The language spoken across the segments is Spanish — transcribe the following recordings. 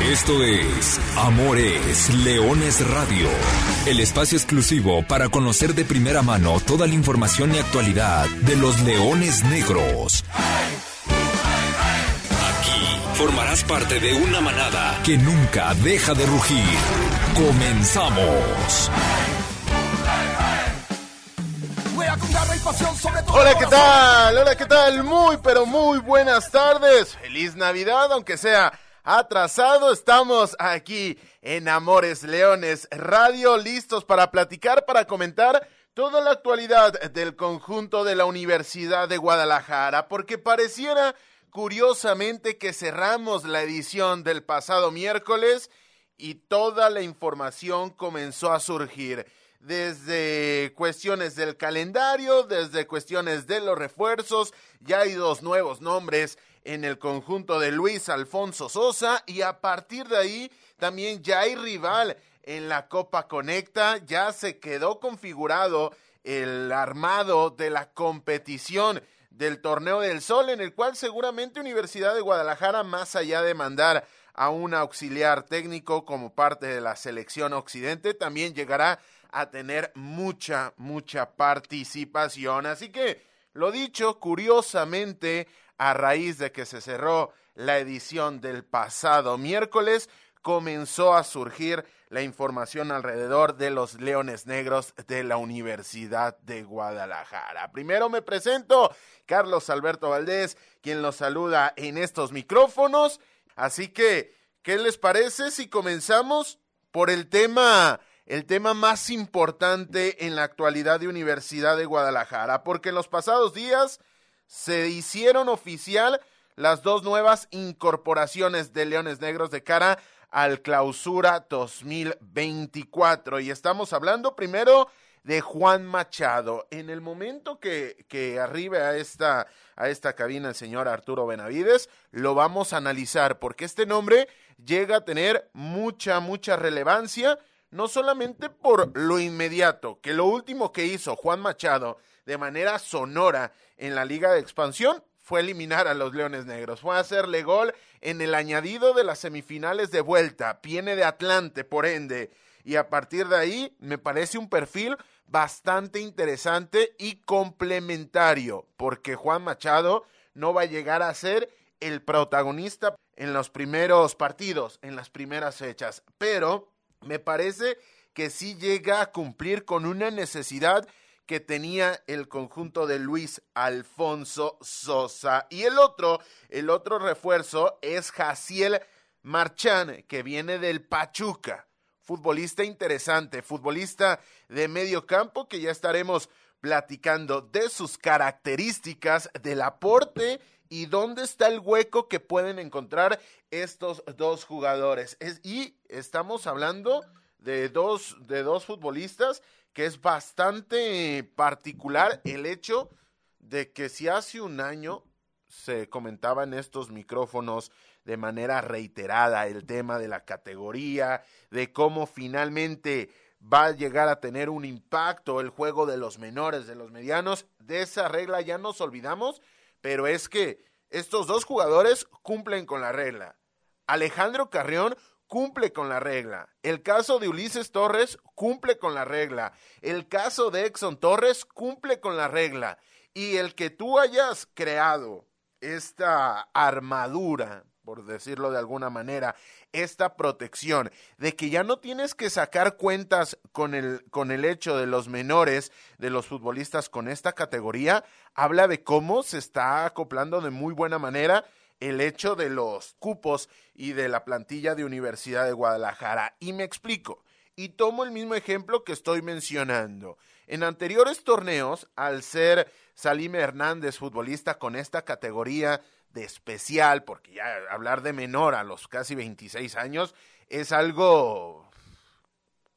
Esto es Amores Leones Radio, el espacio exclusivo para conocer de primera mano toda la información y actualidad de los leones negros. Aquí formarás parte de una manada que nunca deja de rugir. Comenzamos. Hola, ¿qué tal? Hola, ¿qué tal? Muy, pero muy buenas tardes. Feliz Navidad, aunque sea atrasado. Estamos aquí en Amores Leones Radio, listos para platicar, para comentar toda la actualidad del conjunto de la Universidad de Guadalajara, porque pareciera curiosamente que cerramos la edición del pasado miércoles y toda la información comenzó a surgir desde cuestiones del calendario, desde cuestiones de los refuerzos, ya hay dos nuevos nombres en el conjunto de Luis Alfonso Sosa y a partir de ahí también ya hay rival en la Copa Conecta, ya se quedó configurado el armado de la competición del Torneo del Sol, en el cual seguramente Universidad de Guadalajara, más allá de mandar a un auxiliar técnico como parte de la selección occidente, también llegará a tener mucha, mucha participación. Así que, lo dicho, curiosamente, a raíz de que se cerró la edición del pasado miércoles, comenzó a surgir la información alrededor de los Leones Negros de la Universidad de Guadalajara. Primero me presento, Carlos Alberto Valdés, quien los saluda en estos micrófonos. Así que, ¿qué les parece si comenzamos por el tema el tema más importante en la actualidad de Universidad de Guadalajara, porque en los pasados días se hicieron oficial las dos nuevas incorporaciones de Leones Negros de cara al clausura 2024. Y estamos hablando primero de Juan Machado. En el momento que, que arribe a esta, a esta cabina el señor Arturo Benavides, lo vamos a analizar, porque este nombre llega a tener mucha, mucha relevancia no solamente por lo inmediato, que lo último que hizo Juan Machado de manera sonora en la Liga de Expansión fue eliminar a los Leones Negros, fue hacerle gol en el añadido de las semifinales de vuelta, viene de Atlante, por ende, y a partir de ahí me parece un perfil bastante interesante y complementario, porque Juan Machado no va a llegar a ser el protagonista en los primeros partidos, en las primeras fechas, pero me parece que sí llega a cumplir con una necesidad que tenía el conjunto de Luis Alfonso Sosa. Y el otro, el otro refuerzo es Jaciel Marchán, que viene del Pachuca. Futbolista interesante, futbolista de medio campo que ya estaremos platicando de sus características, del aporte y dónde está el hueco que pueden encontrar estos dos jugadores. y estamos hablando de dos, de dos futbolistas que es bastante particular el hecho de que si hace un año se comentaba en estos micrófonos de manera reiterada el tema de la categoría, de cómo finalmente va a llegar a tener un impacto el juego de los menores, de los medianos, de esa regla ya nos olvidamos pero es que estos dos jugadores cumplen con la regla. Alejandro Carrión cumple con la regla. El caso de Ulises Torres cumple con la regla. El caso de Exxon Torres cumple con la regla. Y el que tú hayas creado esta armadura por decirlo de alguna manera, esta protección de que ya no tienes que sacar cuentas con el, con el hecho de los menores, de los futbolistas con esta categoría, habla de cómo se está acoplando de muy buena manera el hecho de los cupos y de la plantilla de Universidad de Guadalajara. Y me explico. Y tomo el mismo ejemplo que estoy mencionando. En anteriores torneos, al ser Salim Hernández futbolista con esta categoría de especial, porque ya hablar de menor a los casi 26 años es algo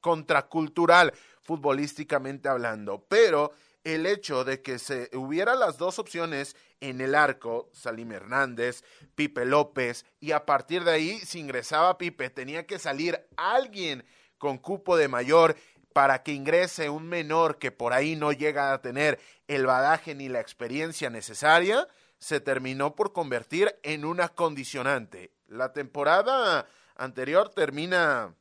contracultural futbolísticamente hablando, pero el hecho de que se hubiera las dos opciones en el arco, Salim Hernández, Pipe López, y a partir de ahí, si ingresaba Pipe, tenía que salir alguien con cupo de mayor para que ingrese un menor que por ahí no llega a tener el badaje ni la experiencia necesaria, se terminó por convertir en una condicionante. La temporada anterior termina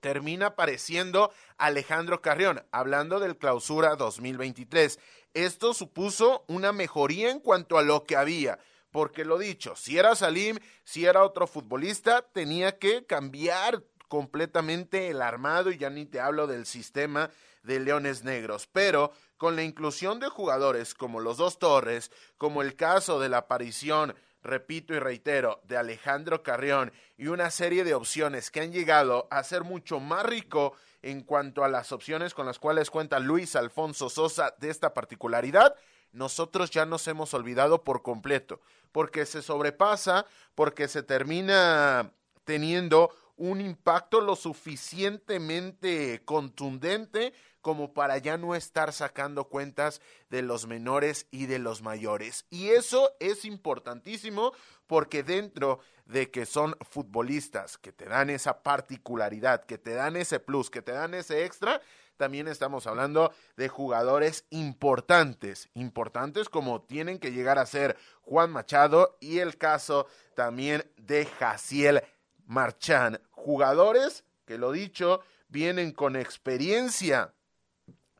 termina apareciendo Alejandro Carrión, hablando del clausura 2023. Esto supuso una mejoría en cuanto a lo que había, porque lo dicho, si era Salim, si era otro futbolista, tenía que cambiar completamente el armado y ya ni te hablo del sistema de Leones Negros, pero con la inclusión de jugadores como los dos Torres, como el caso de la aparición repito y reitero, de Alejandro Carrión y una serie de opciones que han llegado a ser mucho más rico en cuanto a las opciones con las cuales cuenta Luis Alfonso Sosa de esta particularidad, nosotros ya nos hemos olvidado por completo, porque se sobrepasa, porque se termina teniendo un impacto lo suficientemente contundente como para ya no estar sacando cuentas de los menores y de los mayores. Y eso es importantísimo porque dentro de que son futbolistas que te dan esa particularidad, que te dan ese plus, que te dan ese extra, también estamos hablando de jugadores importantes, importantes como tienen que llegar a ser Juan Machado y el caso también de Jaciel Marchán, jugadores que lo dicho, vienen con experiencia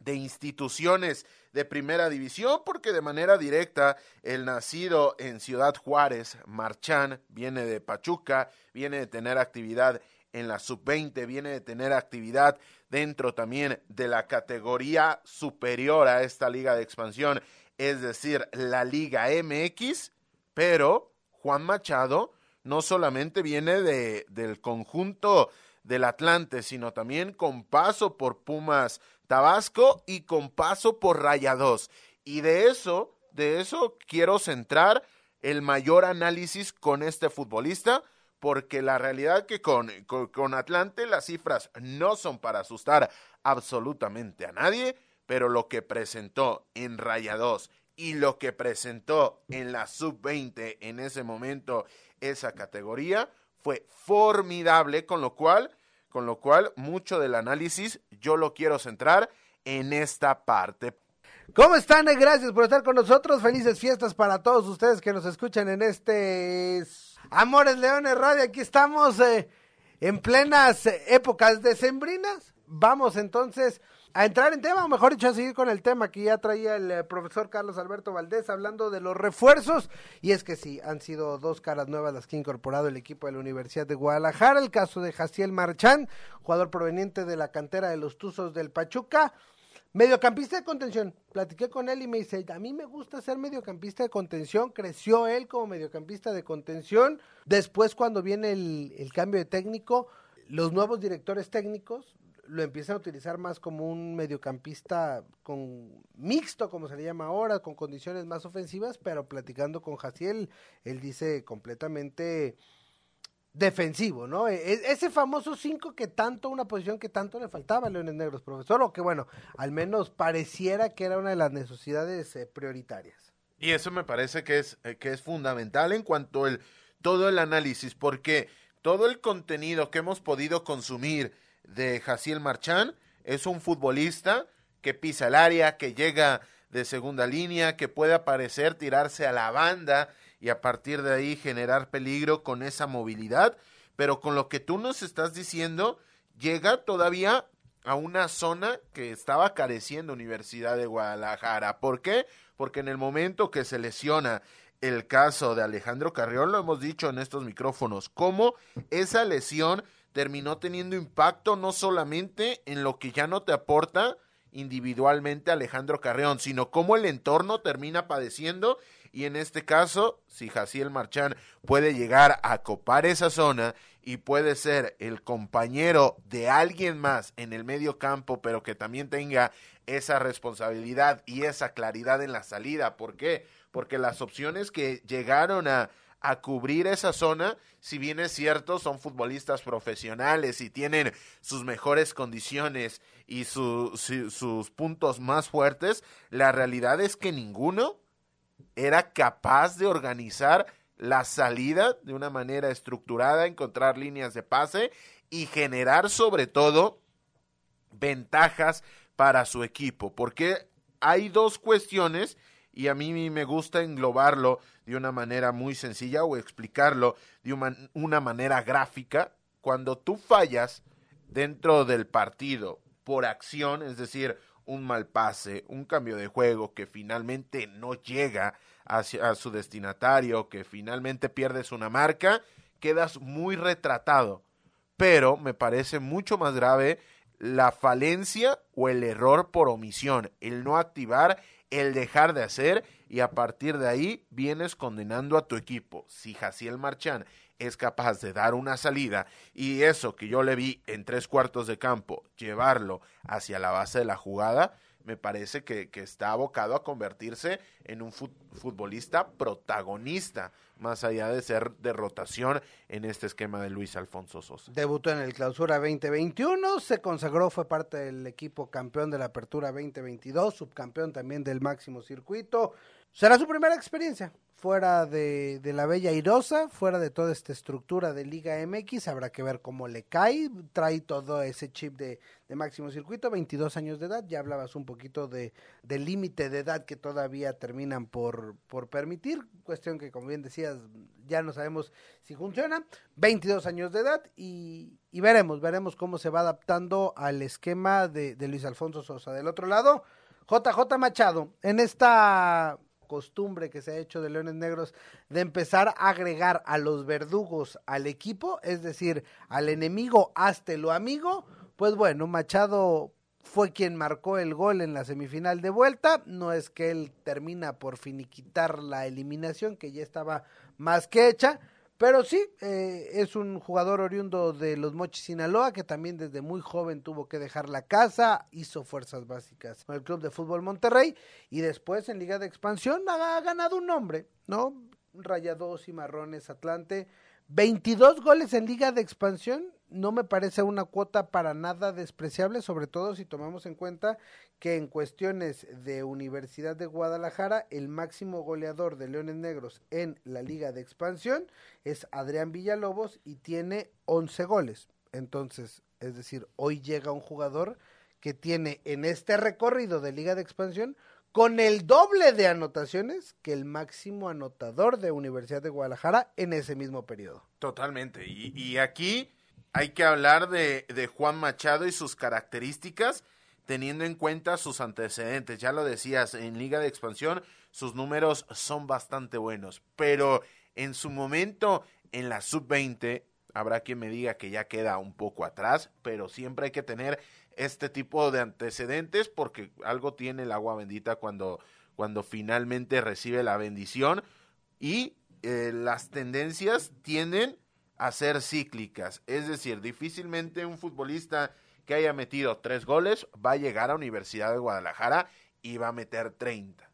de instituciones de primera división, porque de manera directa el nacido en Ciudad Juárez, Marchán, viene de Pachuca, viene de tener actividad en la sub-20, viene de tener actividad dentro también de la categoría superior a esta liga de expansión, es decir, la Liga MX, pero Juan Machado no solamente viene de, del conjunto del Atlante, sino también con paso por Pumas Tabasco y con paso por Rayados. Y de eso, de eso quiero centrar el mayor análisis con este futbolista, porque la realidad que con, con, Atlante las cifras no son para asustar absolutamente a nadie, pero lo que presentó en Rayados y lo que presentó en la sub-20 en ese momento, esa categoría, fue formidable, con lo cual con lo cual mucho del análisis yo lo quiero centrar en esta parte. ¿Cómo están? Gracias por estar con nosotros. Felices fiestas para todos ustedes que nos escuchan en este Amores Leones Radio. Aquí estamos eh, en plenas épocas decembrinas. Vamos entonces a entrar en tema, o mejor dicho, a seguir con el tema que ya traía el eh, profesor Carlos Alberto Valdés hablando de los refuerzos. Y es que sí, han sido dos caras nuevas las que ha incorporado el equipo de la Universidad de Guadalajara. El caso de Jaciel Marchán, jugador proveniente de la cantera de los Tuzos del Pachuca. Mediocampista de contención. Platiqué con él y me dice, a mí me gusta ser mediocampista de contención. Creció él como mediocampista de contención. Después, cuando viene el, el cambio de técnico, los nuevos directores técnicos lo empiezan a utilizar más como un mediocampista con mixto, como se le llama ahora, con condiciones más ofensivas, pero platicando con Jaciel, él dice completamente defensivo, ¿no? E, e, ese famoso 5 que tanto, una posición que tanto le faltaba a Leones Negros, profesor, o que bueno, al menos pareciera que era una de las necesidades eh, prioritarias. Y eso me parece que es, eh, que es fundamental en cuanto el todo el análisis, porque todo el contenido que hemos podido consumir, de Jaciel Marchán. Es un futbolista que pisa el área, que llega de segunda línea, que puede aparecer, tirarse a la banda y a partir de ahí generar peligro con esa movilidad. Pero con lo que tú nos estás diciendo, llega todavía a una zona que estaba careciendo Universidad de Guadalajara. ¿Por qué? Porque en el momento que se lesiona el caso de Alejandro Carrión, lo hemos dicho en estos micrófonos, cómo esa lesión terminó teniendo impacto no solamente en lo que ya no te aporta individualmente Alejandro Carreón, sino cómo el entorno termina padeciendo y en este caso, si Jaciel Marchán puede llegar a copar esa zona y puede ser el compañero de alguien más en el medio campo, pero que también tenga esa responsabilidad y esa claridad en la salida. ¿Por qué? Porque las opciones que llegaron a, a cubrir esa zona, si bien es cierto, son futbolistas profesionales y tienen sus mejores condiciones y sus puntos más fuertes, la realidad es que ninguno era capaz de organizar la salida de una manera estructurada, encontrar líneas de pase y generar sobre todo ventajas para su equipo, porque hay dos cuestiones y a mí me gusta englobarlo de una manera muy sencilla o explicarlo de una, manera gráfica cuando tú fallas dentro del partido por acción, es decir, un mal pase, un cambio de juego que finalmente no llega hacia a su destinatario, que finalmente pierdes una marca, quedas muy retratado. Pero me parece mucho más grave la falencia o el error por omisión, el no activar, el dejar de hacer y a partir de ahí vienes condenando a tu equipo. Si Jaciel Marchán es capaz de dar una salida y eso que yo le vi en tres cuartos de campo, llevarlo hacia la base de la jugada, me parece que, que está abocado a convertirse en un futbolista protagonista, más allá de ser de rotación en este esquema de Luis Alfonso Sosa. Debutó en el Clausura 2021, se consagró, fue parte del equipo campeón de la Apertura 2022, subcampeón también del máximo circuito. Será su primera experiencia fuera de, de, la Bella Irosa, fuera de toda esta estructura de Liga MX, habrá que ver cómo le cae, trae todo ese chip de, de máximo circuito, 22 años de edad, ya hablabas un poquito de del límite de edad que todavía terminan por, por permitir, cuestión que como bien ya no sabemos si funciona, 22 años de edad y, veremos, veremos cómo se va adaptando al esquema de, de Luis Alfonso Sosa. Del otro lado, JJ Machado, en esta costumbre que se ha hecho de Leones Negros de empezar a agregar a los verdugos al equipo, es decir, al enemigo hasta lo amigo, pues bueno, Machado fue quien marcó el gol en la semifinal de vuelta, no es que él termina por finiquitar la eliminación que ya estaba más que hecha, pero sí, eh, es un jugador oriundo de los Mochis Sinaloa que también desde muy joven tuvo que dejar la casa, hizo fuerzas básicas con el Club de Fútbol Monterrey y después en Liga de Expansión ha, ganado un nombre, ¿no? Rayados y Marrones Atlante, 22 goles en Liga de Expansión no me parece una cuota para nada despreciable, sobre todo si tomamos en cuenta que en cuestiones de Universidad de Guadalajara, el máximo goleador de Leones Negros en la Liga de Expansión es Adrián Villalobos y tiene 11 goles. Entonces, es decir, hoy llega un jugador que tiene en este recorrido de Liga de Expansión con el doble de anotaciones que el máximo anotador de Universidad de Guadalajara en ese mismo periodo. Totalmente. Y, y aquí hay que hablar de, Juan Machado y sus características teniendo en cuenta sus antecedentes. Ya lo decías, en Liga de Expansión sus números son bastante buenos, pero en su momento en la sub-20 habrá quien me diga que ya queda un poco atrás, pero siempre hay que tener este tipo de antecedentes porque algo tiene el agua bendita cuando, cuando finalmente recibe la bendición y eh, las tendencias tienen a ser cíclicas. Es decir, difícilmente un futbolista que haya metido tres goles va a llegar a Universidad de Guadalajara y va a meter 30.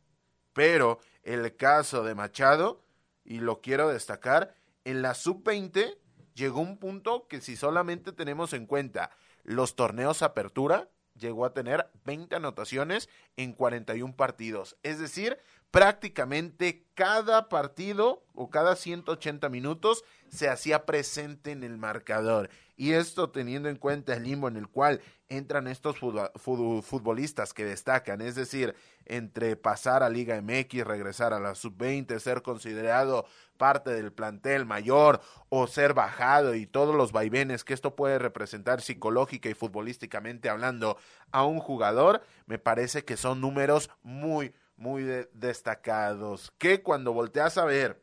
Pero el caso de Machado, y lo quiero destacar, en la sub-20 llegó un punto que si solamente tenemos en cuenta los torneos apertura, llegó a tener 20 anotaciones en 41 partidos. Es decir, prácticamente cada partido o cada 180 minutos se hacía presente en el marcador. Y esto teniendo en cuenta el limbo en el cual entran estos futbolistas que destacan, es decir, entre pasar a Liga MX, regresar a la sub-20, ser considerado parte del plantel mayor o ser bajado y todos los vaivenes que esto puede representar psicológica y futbolísticamente hablando a un jugador, me parece que son números muy, muy destacados, que cuando volteas a ver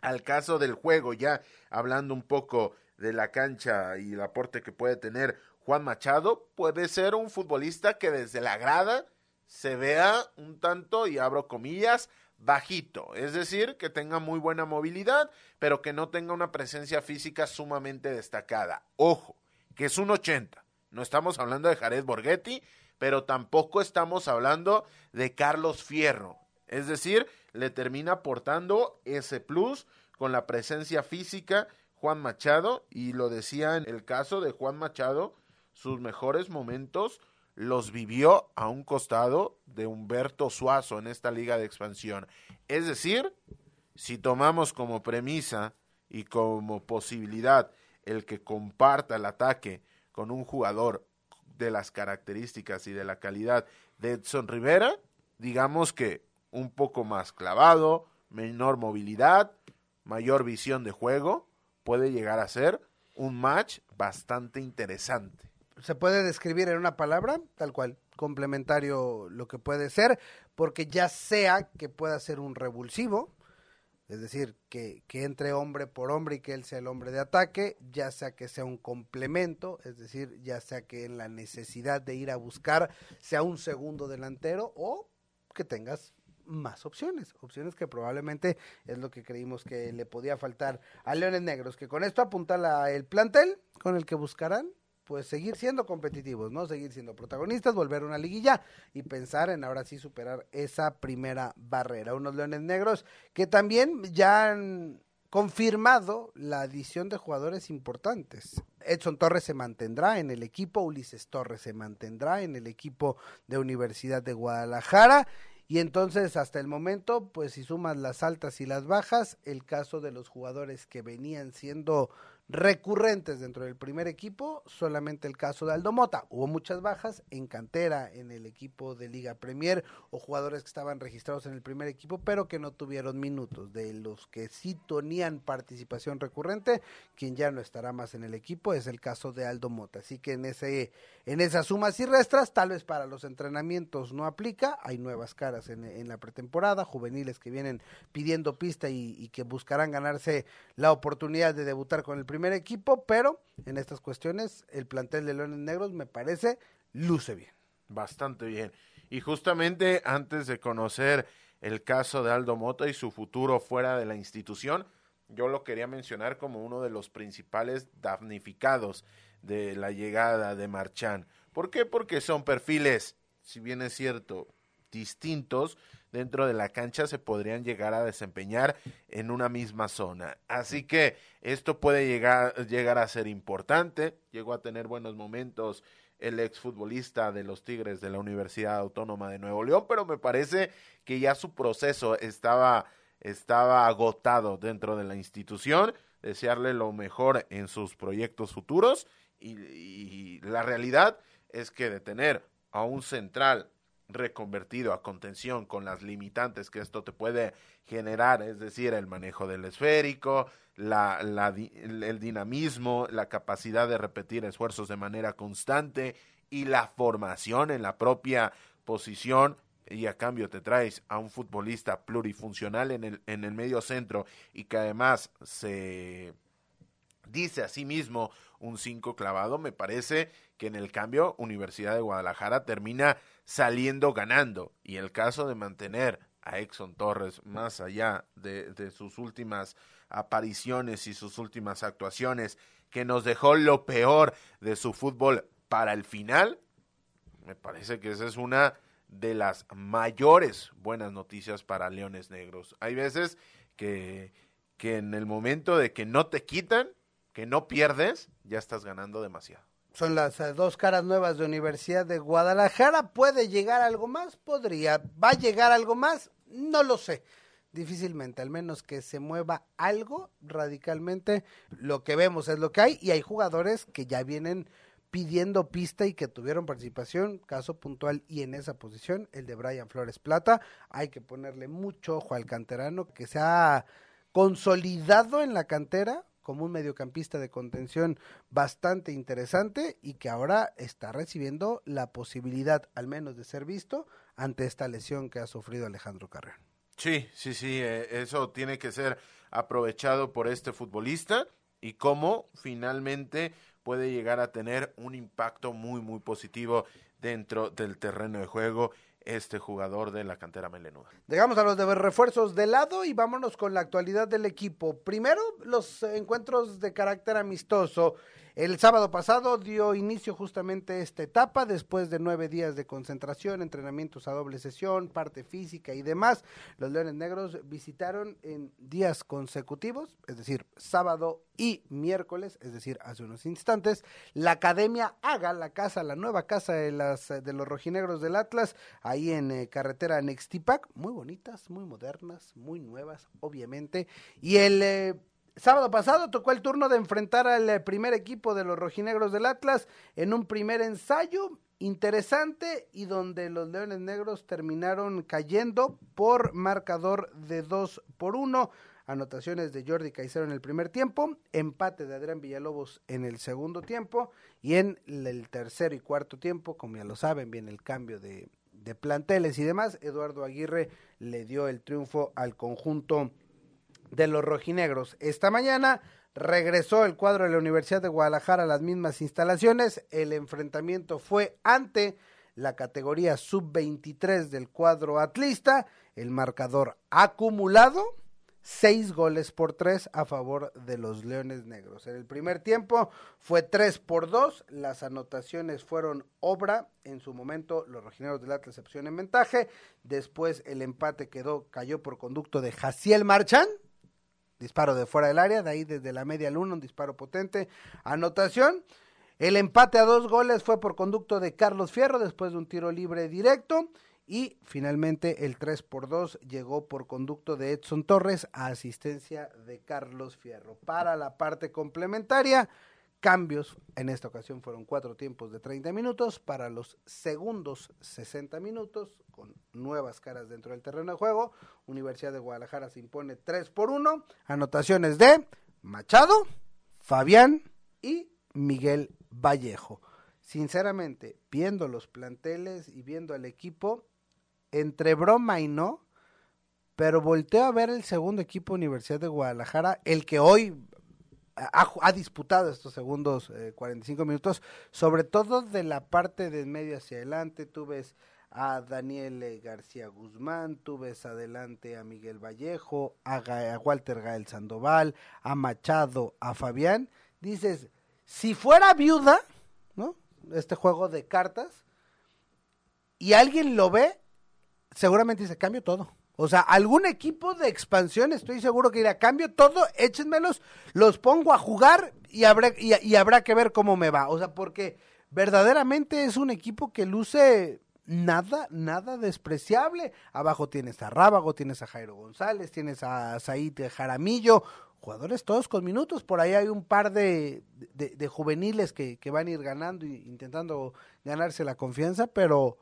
al caso del juego, ya hablando un poco de la cancha y el aporte que puede tener Juan Machado, puede ser un futbolista que desde la grada se vea un tanto, y abro comillas, bajito, es decir, que tenga muy buena movilidad, pero que no tenga una presencia física sumamente destacada. Ojo, que es un 80. No estamos hablando de Jared Borghetti, pero tampoco estamos hablando de Carlos Fierro. Es decir, le termina aportando ese plus con la presencia física Juan Machado y lo decía en el caso de Juan Machado, sus mejores momentos los vivió a un costado de Humberto Suazo en esta liga de expansión. Es decir, si tomamos como premisa y como posibilidad el que comparta el ataque con un jugador de las características y de la calidad de Edson Rivera, digamos que un poco más clavado, menor movilidad, mayor visión de juego, puede llegar a ser un match bastante interesante. Se puede describir en una palabra, tal cual, complementario lo que puede ser, porque ya sea que pueda ser un revulsivo, es decir, que, que, entre hombre por hombre y que él sea el hombre de ataque, ya sea que sea un complemento, es decir, ya sea que en la necesidad de ir a buscar sea un segundo delantero o que tengas más opciones, opciones que probablemente es lo que creímos que le podía faltar a Leones Negros, que con esto apunta el plantel con el que buscarán pues seguir siendo competitivos, ¿no? Seguir siendo protagonistas, volver a una liguilla y pensar en ahora sí superar esa primera barrera. Unos Leones Negros que también ya han confirmado la adición de jugadores importantes. Edson Torres se mantendrá en el equipo, Ulises Torres se mantendrá en el equipo de Universidad de Guadalajara y entonces hasta el momento, pues si sumas las altas y las bajas, el caso de los jugadores que venían siendo recurrentes dentro del primer equipo, solamente el caso de Aldo Mota. Hubo muchas bajas en cantera en el equipo de Liga Premier o jugadores que estaban registrados en el primer equipo, pero que no tuvieron minutos. De los que sí tenían participación recurrente, quien ya no estará más en el equipo es el caso de Aldo Mota. Así que en ese en esas sumas y restras, tal vez para los entrenamientos no aplica, hay nuevas caras en, en la pretemporada, juveniles que vienen pidiendo pista y, que buscarán ganarse la oportunidad de debutar con el primer primer equipo, pero en estas cuestiones el plantel de Leones Negros me parece luce bien. Bastante bien. Y justamente antes de conocer el caso de Aldo Mota y su futuro fuera de la institución, yo lo quería mencionar como uno de los principales damnificados de la llegada de Marchán. ¿Por qué? Porque son perfiles, si bien es cierto, distintos, dentro de la cancha se podrían llegar a desempeñar en una misma zona. Así que esto puede llegar, llegar a ser importante. Llegó a tener buenos momentos el exfutbolista de los Tigres de la Universidad Autónoma de Nuevo León, pero me parece que ya su proceso estaba, estaba agotado dentro de la institución. Desearle lo mejor en sus proyectos futuros y, y la realidad es que de tener a un central reconvertido a contención con las limitantes que esto te puede generar, es decir, el manejo del esférico, la, la, el dinamismo, la capacidad de repetir esfuerzos de manera constante y la formación en la propia posición y a cambio te traes a un futbolista plurifuncional en el, en el medio centro y que además se dice a sí mismo un 5 clavado, me parece que en el cambio Universidad de Guadalajara termina saliendo ganando. Y el caso de mantener a Exxon Torres más allá de, de sus últimas apariciones y sus últimas actuaciones, que nos dejó lo peor de su fútbol para el final, me parece que esa es una de las mayores buenas noticias para Leones Negros. Hay veces que, que en el momento de que no te quitan, que no pierdes, ya estás ganando demasiado. Son las uh, dos caras nuevas de Universidad de Guadalajara. ¿Puede llegar algo más? Podría. ¿Va a llegar algo más? No lo sé. Difícilmente, al menos que se mueva algo radicalmente. Lo que vemos es lo que hay y hay jugadores que ya vienen pidiendo pista y que tuvieron participación, caso puntual y en esa posición, el de Brian Flores Plata. Hay que ponerle mucho ojo al canterano que se ha consolidado en la cantera, como un mediocampista de contención bastante interesante y que ahora está recibiendo la posibilidad al menos de ser visto ante esta lesión que ha sufrido Alejandro Carrera. Sí, sí, sí, eh, eso tiene que ser aprovechado por este futbolista y cómo finalmente puede llegar a tener un impacto muy, muy positivo dentro del terreno de juego este jugador de la cantera melenuda. Llegamos a los de refuerzos de lado y vámonos con la actualidad del equipo. Primero, los encuentros de carácter amistoso. El sábado pasado dio inicio justamente esta etapa, después de nueve días de concentración, entrenamientos a doble sesión, parte física y demás. Los Leones Negros visitaron en días consecutivos, es decir, sábado y miércoles, es decir, hace unos instantes, la Academia Haga, la casa, la nueva casa de, las, de los rojinegros del Atlas, ahí en eh, carretera Nextipac, muy bonitas, muy modernas, muy nuevas, obviamente. Y el... Eh, Sábado pasado tocó el turno de enfrentar al eh, primer equipo de los rojinegros del Atlas en un primer ensayo interesante y donde los Leones Negros terminaron cayendo por marcador de 2 por 1 anotaciones de Jordi Caicedo en el primer tiempo, empate de Adrián Villalobos en el segundo tiempo y en el tercer y cuarto tiempo, como ya lo saben, viene el cambio de, de planteles y demás, Eduardo Aguirre le dio el triunfo al conjunto de los rojinegros. Esta mañana regresó el cuadro de la Universidad de Guadalajara a las mismas instalaciones, el enfrentamiento fue ante la categoría sub-23 del cuadro atlista, el marcador acumulado, seis goles por tres a favor de los Leones Negros. En el primer tiempo fue tres por dos, las anotaciones fueron obra, en su momento los rojineros del Atlas se en ventaja, después el empate quedó, cayó por conducto de Jaciel Marchán, disparo de fuera del área, de ahí desde la media luna, un disparo potente, anotación, el empate a dos goles fue por conducto de Carlos Fierro después de un tiro libre directo. Y finalmente el 3 por 2 llegó por conducto de Edson Torres a asistencia de Carlos Fierro. Para la parte complementaria, cambios. En esta ocasión fueron cuatro tiempos de 30 minutos. Para los segundos 60 minutos, con nuevas caras dentro del terreno de juego, Universidad de Guadalajara se impone 3 por 1. Anotaciones de Machado, Fabián y Miguel Vallejo. Sinceramente, viendo los planteles y viendo al equipo, entre broma y no, pero volteo a ver el segundo equipo Universidad de Guadalajara, el que hoy ha, disputado estos segundos 45 eh, minutos, sobre todo de la parte de medio hacia adelante, tú ves a Daniel García Guzmán, tú ves adelante a Miguel Vallejo, a, a Walter Gael Sandoval, a Machado, a Fabián, dices, si fuera viuda, ¿no? Este juego de cartas, y alguien lo ve, seguramente dice, cambio todo. O sea, algún equipo de expansión, estoy seguro que irá, cambio todo, échenmelos, los pongo a jugar y habrá, y, habrá que ver cómo me va. O sea, porque verdaderamente es un equipo que luce nada, nada despreciable. Abajo tienes a Rábago, tienes a Jairo González, tienes a Said Jaramillo, jugadores todos con minutos. Por ahí hay un par de, de, juveniles que, que, van a ir ganando e intentando ganarse la confianza, pero,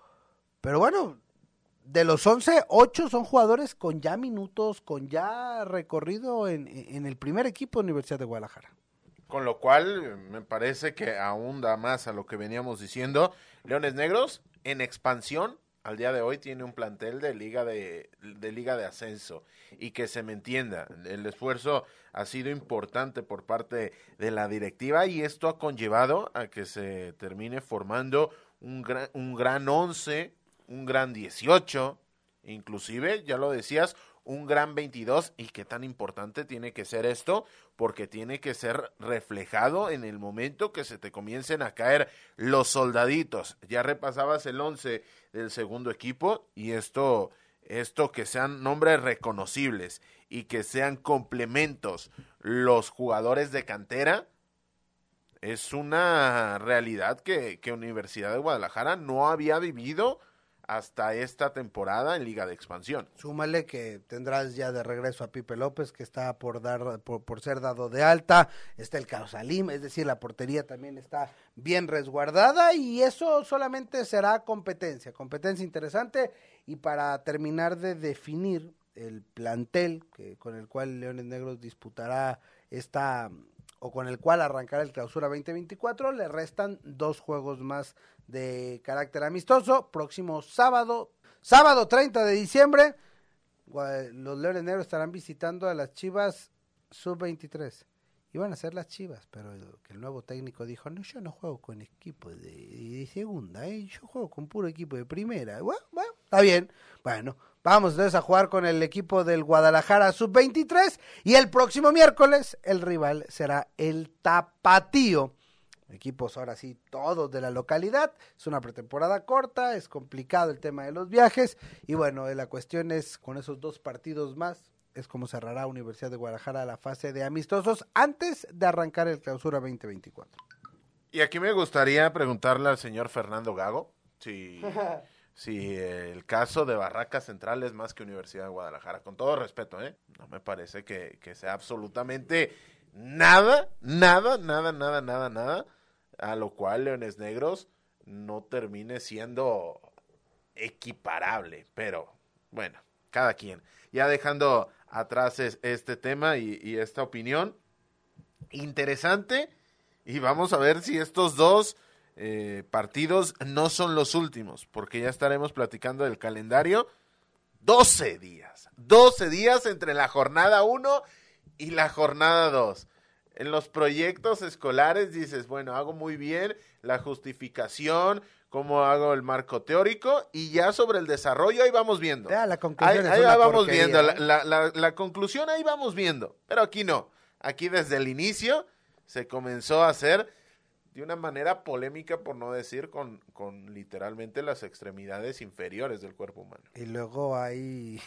pero bueno, de los 11, 8 son jugadores con ya minutos, con ya recorrido en, en el primer equipo de Universidad de Guadalajara. Con lo cual, me parece que aún da más a lo que veníamos diciendo. Leones Negros en expansión al día de hoy tiene un plantel de liga de, de, liga de ascenso y que se me entienda el esfuerzo ha sido importante por parte de la directiva y esto ha conllevado a que se termine formando un gran un gran once un gran 18 inclusive ya lo decías un gran 22 y qué tan importante tiene que ser esto porque tiene que ser reflejado en el momento que se te comiencen a caer los soldaditos. Ya repasabas el 11 del segundo equipo y esto esto que sean nombres reconocibles y que sean complementos los jugadores de cantera es una realidad que, que Universidad de Guadalajara no había vivido hasta esta temporada en Liga de Expansión. Súmale que tendrás ya de regreso a Pipe López, que está por dar, por, ser dado de alta, está el Salim, es decir, la portería también está bien resguardada y eso solamente será competencia, competencia interesante y para terminar de definir el plantel que, con el cual Leones Negros disputará esta o con el cual arrancará el clausura 2024, le restan dos juegos más de carácter amistoso. Próximo sábado, sábado 30 de diciembre, los Leones Negros estarán visitando a las Chivas Sub-23. Iban a ser las Chivas, pero el, el, nuevo técnico dijo, no, yo no juego con equipo de, segunda, ¿eh? yo juego con puro equipo de primera. Bueno, está bien. Bueno, vamos entonces a jugar con el equipo del Guadalajara Sub-23 y el próximo miércoles el rival será el Tapatío equipos ahora sí todos de la localidad. Es una pretemporada corta, es complicado el tema de los viajes y bueno, la cuestión es con esos dos partidos más es como cerrará Universidad de Guadalajara la fase de amistosos antes de arrancar el clausura 2024. Y aquí me gustaría preguntarle al señor Fernando Gago si, si el caso de Barraca Central es más que Universidad de Guadalajara. Con todo respeto, ¿eh? No me parece que, que sea absolutamente nada, nada, nada, nada, nada, nada a lo cual Leones Negros no termine siendo equiparable, pero bueno, cada quien. Ya dejando atrás este tema y, esta opinión. Interesante. Y vamos a ver si estos dos eh, partidos no son los últimos, porque ya estaremos platicando del calendario. 12 días. 12 días entre la jornada 1 y la jornada 2. En los proyectos escolares dices, bueno, hago muy bien la justificación, cómo hago el marco teórico y ya sobre el desarrollo ahí vamos viendo. la conclusión ahí, vamos viendo, ¿eh? la, conclusión ahí vamos viendo, pero aquí no, aquí desde el inicio se comenzó a hacer de una manera polémica, por no decir con, con literalmente las extremidades inferiores del cuerpo humano. Y luego hay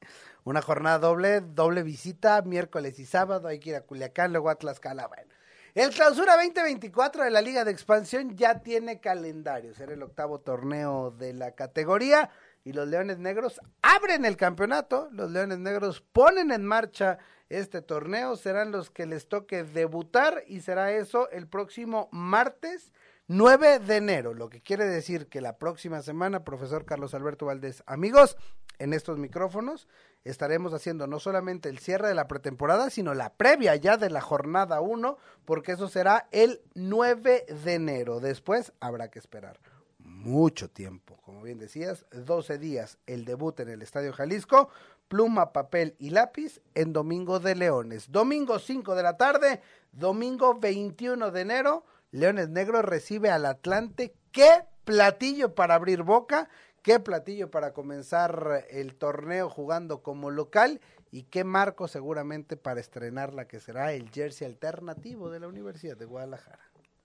una jornada doble, doble visita, miércoles y sábado, hay que ir a Culiacán, luego a Tlaxcala, bueno. El clausura 2024 de la Liga de Expansión ya tiene calendario. Será el octavo torneo de la categoría y los Leones Negros abren el campeonato. Los Leones Negros ponen en marcha este torneo. Serán los que les toque debutar y será eso el próximo martes 9 de enero. Lo que quiere decir que la próxima semana, profesor Carlos Alberto Valdés, amigos, en estos micrófonos estaremos haciendo no solamente el cierre de la pretemporada, sino la previa ya de la jornada 1, porque eso será el 9 de enero. Después habrá que esperar mucho tiempo, como bien decías, 12 días el debut en el Estadio Jalisco, pluma, papel y lápiz en Domingo de Leones. Domingo 5 de la tarde, domingo 21 de enero, Leones Negros recibe al Atlante. ¡Qué platillo para abrir boca! qué platillo para comenzar el torneo jugando como local y qué marco seguramente para estrenar la que será el jersey alternativo de la Universidad de Guadalajara.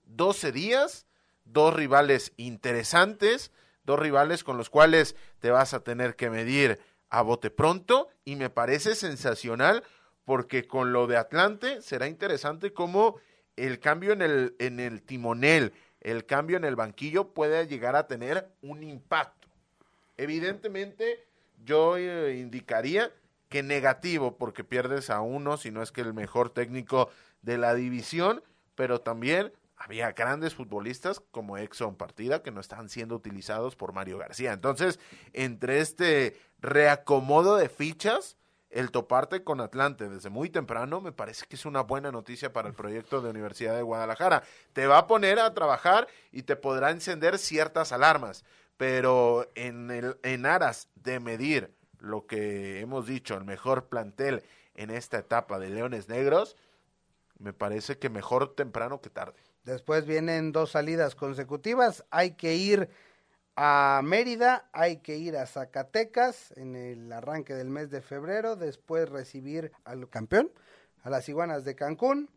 12 días, dos rivales interesantes, dos rivales con los cuales te vas a tener que medir a bote pronto y me parece sensacional porque con lo de Atlante será interesante cómo el cambio en el, en el timonel, el cambio en el banquillo puede llegar a tener un impacto. Evidentemente, yo eh, indicaría que negativo, porque pierdes a uno, si no es que el mejor técnico de la división, pero también había grandes futbolistas como Exxon Partida que no están siendo utilizados por Mario García. Entonces, entre este reacomodo de fichas, el toparte con Atlante desde muy temprano me parece que es una buena noticia para el proyecto de Universidad de Guadalajara. Te va a poner a trabajar y te podrá encender ciertas alarmas pero en, el, en aras de medir lo que hemos dicho, el mejor plantel en esta etapa de Leones Negros, me parece que mejor temprano que tarde. Después vienen dos salidas consecutivas, hay que ir a Mérida, hay que ir a Zacatecas en el arranque del mes de febrero, después recibir al campeón, a las iguanas de Cancún,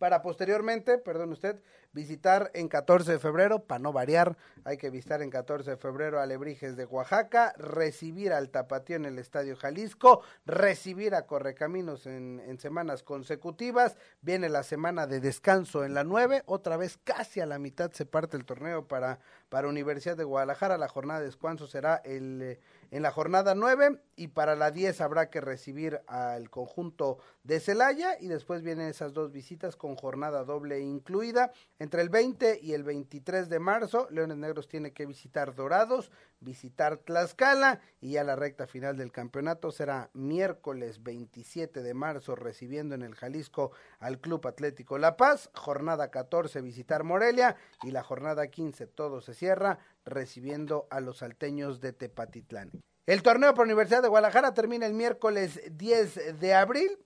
para posteriormente, perdón usted, visitar en 14 de febrero, para no variar, hay que visitar en 14 de febrero a Lebrijes de Oaxaca, recibir al Tapatío en el Estadio Jalisco, recibir a Correcaminos en, en semanas consecutivas, viene la semana de descanso en la 9, otra vez casi a la mitad se parte el torneo para, para Universidad de Guadalajara, la jornada de descanso será el... Eh, en la jornada 9 y para la 10 habrá que recibir al conjunto de Celaya y después vienen esas dos visitas con jornada doble incluida. Entre el 20 y el 23 de marzo, Leones Negros tiene que visitar Dorados, visitar Tlaxcala y ya la recta final del campeonato será miércoles 27 de marzo recibiendo en el Jalisco al Club Atlético La Paz, jornada 14 visitar Morelia y la jornada 15 todo se cierra recibiendo a los salteños de Tepatitlán. El torneo por Universidad de Guadalajara termina el miércoles 10 de abril.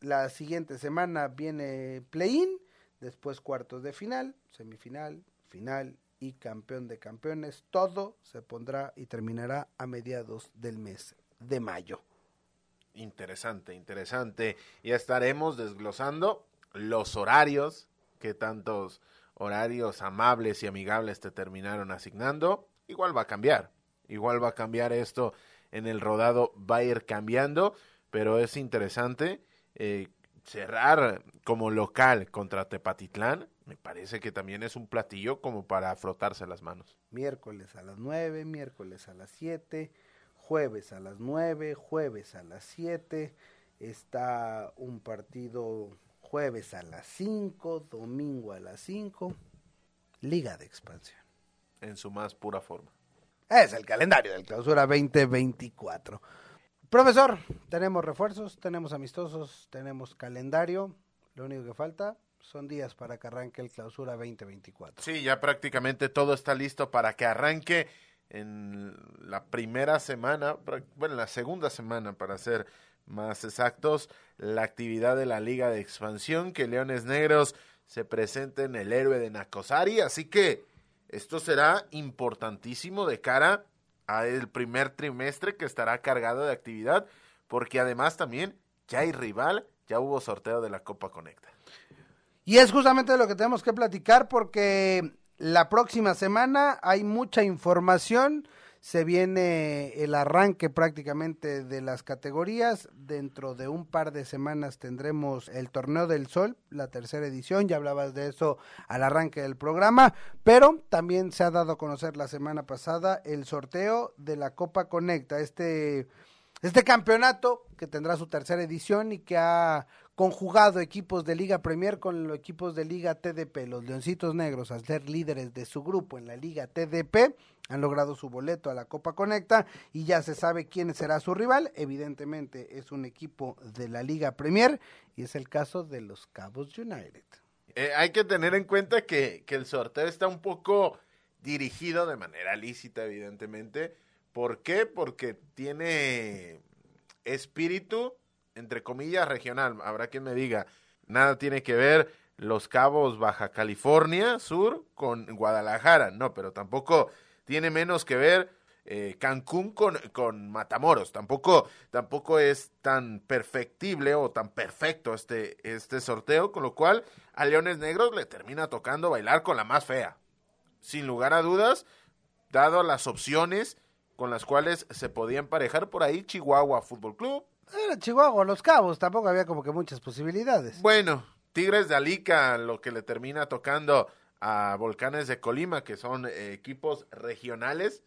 La siguiente semana viene play-in, después cuartos de final, semifinal, final y campeón de campeones. Todo se pondrá y terminará a mediados del mes de mayo. Interesante, interesante. Ya estaremos desglosando los horarios que tantos horarios amables y amigables te terminaron asignando, igual va a cambiar. Igual va a cambiar esto en el rodado, va a ir cambiando, pero es interesante eh, cerrar como local contra Tepatitlán. Me parece que también es un platillo como para frotarse las manos. Miércoles a las nueve, miércoles a las siete, jueves a las nueve, jueves a las siete. Está un partido jueves a las 5, domingo a las 5, Liga de Expansión. En su más pura forma. Es el calendario del clausura 2024. Profesor, tenemos refuerzos, tenemos amistosos, tenemos calendario. Lo único que falta son días para que arranque el clausura 2024. Sí, ya prácticamente todo está listo para que arranque en la primera semana, bueno, la segunda semana para ser más exactos, la actividad de la Liga de Expansión, que Leones Negros se presente en el héroe de Nacosari, así que esto será importantísimo de cara al primer trimestre que estará cargado de actividad, porque además también ya hay rival, ya hubo sorteo de la Copa Conecta. Y es justamente lo que tenemos que platicar porque la próxima semana hay mucha información se viene el arranque prácticamente de las categorías. Dentro de un par de semanas tendremos el Torneo del Sol, la tercera edición. Ya hablabas de eso al arranque del programa, pero también se ha dado a conocer la semana pasada el sorteo de la Copa Conecta, este, este campeonato que tendrá su tercera edición y que ha conjugado equipos de Liga Premier con los equipos de Liga TDP. Los Leoncitos Negros, al ser líderes de su grupo en la Liga TDP, han logrado su boleto a la Copa Conecta y ya se sabe quién será su rival. Evidentemente es un equipo de la Liga Premier y es el caso de los Cabos United. Eh, hay que tener en cuenta que, que el sorteo está un poco dirigido de manera lícita, evidentemente. ¿Por qué? Porque tiene espíritu entre comillas, regional. Habrá quien me diga, nada tiene que ver Los Cabos, Baja California Sur con Guadalajara. No, pero tampoco tiene menos que ver eh, Cancún con, con, Matamoros. Tampoco, tampoco es tan perfectible o tan perfecto este, este sorteo, con lo cual a Leones Negros le termina tocando bailar con la más fea. Sin lugar a dudas, dado las opciones con las cuales se podía emparejar por ahí Chihuahua Fútbol Club, era Chihuahua, Los Cabos, tampoco había como que muchas posibilidades. Bueno, Tigres de Alica, lo que le termina tocando a Volcanes de Colima, que son eh, equipos regionales.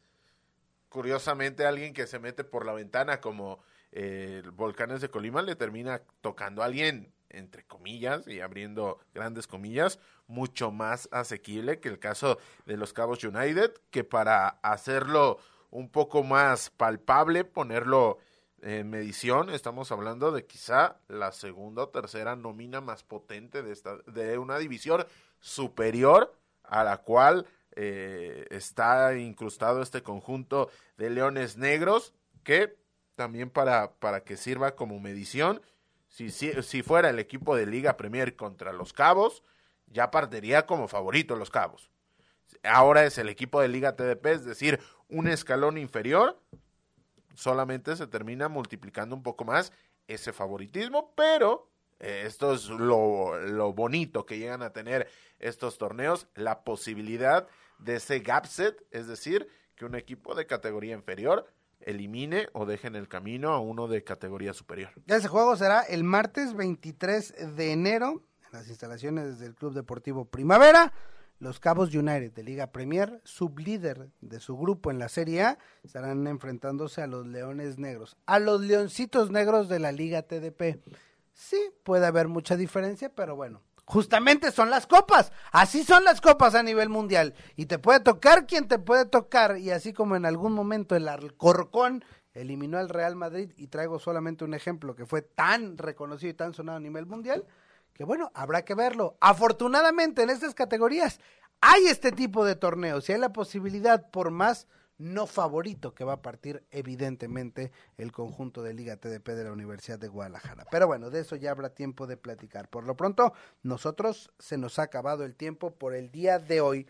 Curiosamente, alguien que se mete por la ventana como eh, Volcanes de Colima le termina tocando a alguien, entre comillas, y abriendo grandes comillas, mucho más asequible que el caso de los Cabos United, que para hacerlo un poco más palpable, ponerlo en medición estamos hablando de quizá la segunda o tercera nómina más potente de, esta, de una división superior a la cual eh, está incrustado este conjunto de leones negros que también para, para que sirva como medición, si, si, si fuera el equipo de Liga Premier contra los Cabos, ya partiría como favorito los Cabos. Ahora es el equipo de Liga TDP, es decir, un escalón inferior, solamente se termina multiplicando un poco más ese favoritismo, pero eh, esto es lo, lo, bonito que llegan a tener estos torneos, la posibilidad de ese gap set, es decir, que un equipo de categoría inferior elimine o deje en el camino a uno de categoría superior. Ese juego será el martes 23 de enero en las instalaciones del Club Deportivo Primavera. Los Cabos United de Liga Premier, sublíder de su grupo en la Serie A, estarán enfrentándose a los Leones Negros, a los Leoncitos Negros de la Liga TDP. Sí, puede haber mucha diferencia, pero bueno, justamente son las copas. Así son las copas a nivel mundial. Y te puede tocar quien te puede tocar. Y así como en algún momento el Alcorcón eliminó al Real Madrid, y traigo solamente un ejemplo que fue tan reconocido y tan sonado a nivel mundial, que bueno, habrá que verlo. Afortunadamente en estas categorías hay este tipo de torneos y hay la posibilidad por más no favorito que va a partir evidentemente el conjunto de Liga TDP de la Universidad de Guadalajara. Pero bueno, de eso ya habrá tiempo de platicar. Por lo pronto, nosotros se nos ha acabado el tiempo por el día de hoy.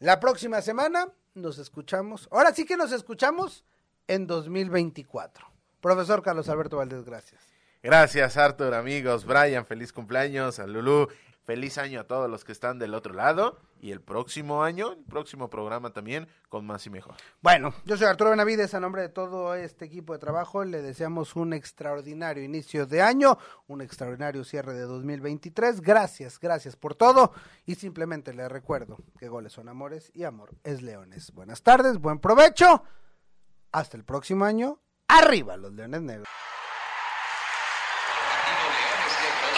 La próxima semana nos escuchamos. Ahora sí que nos escuchamos en 2024. Profesor Carlos Alberto Valdés, gracias. Gracias, Arthur, amigos. Brian, feliz cumpleaños. A Lulú, feliz año a todos los que están del otro lado. Y el próximo año, el próximo programa también, con más y mejor. Bueno, yo soy Arturo Benavides. A nombre de todo este equipo de trabajo, le deseamos un extraordinario inicio de año, un extraordinario cierre de 2023. Gracias, gracias por todo. Y simplemente le recuerdo que goles son amores y amor es leones. Buenas tardes, buen provecho. Hasta el próximo año. Arriba los leones negros.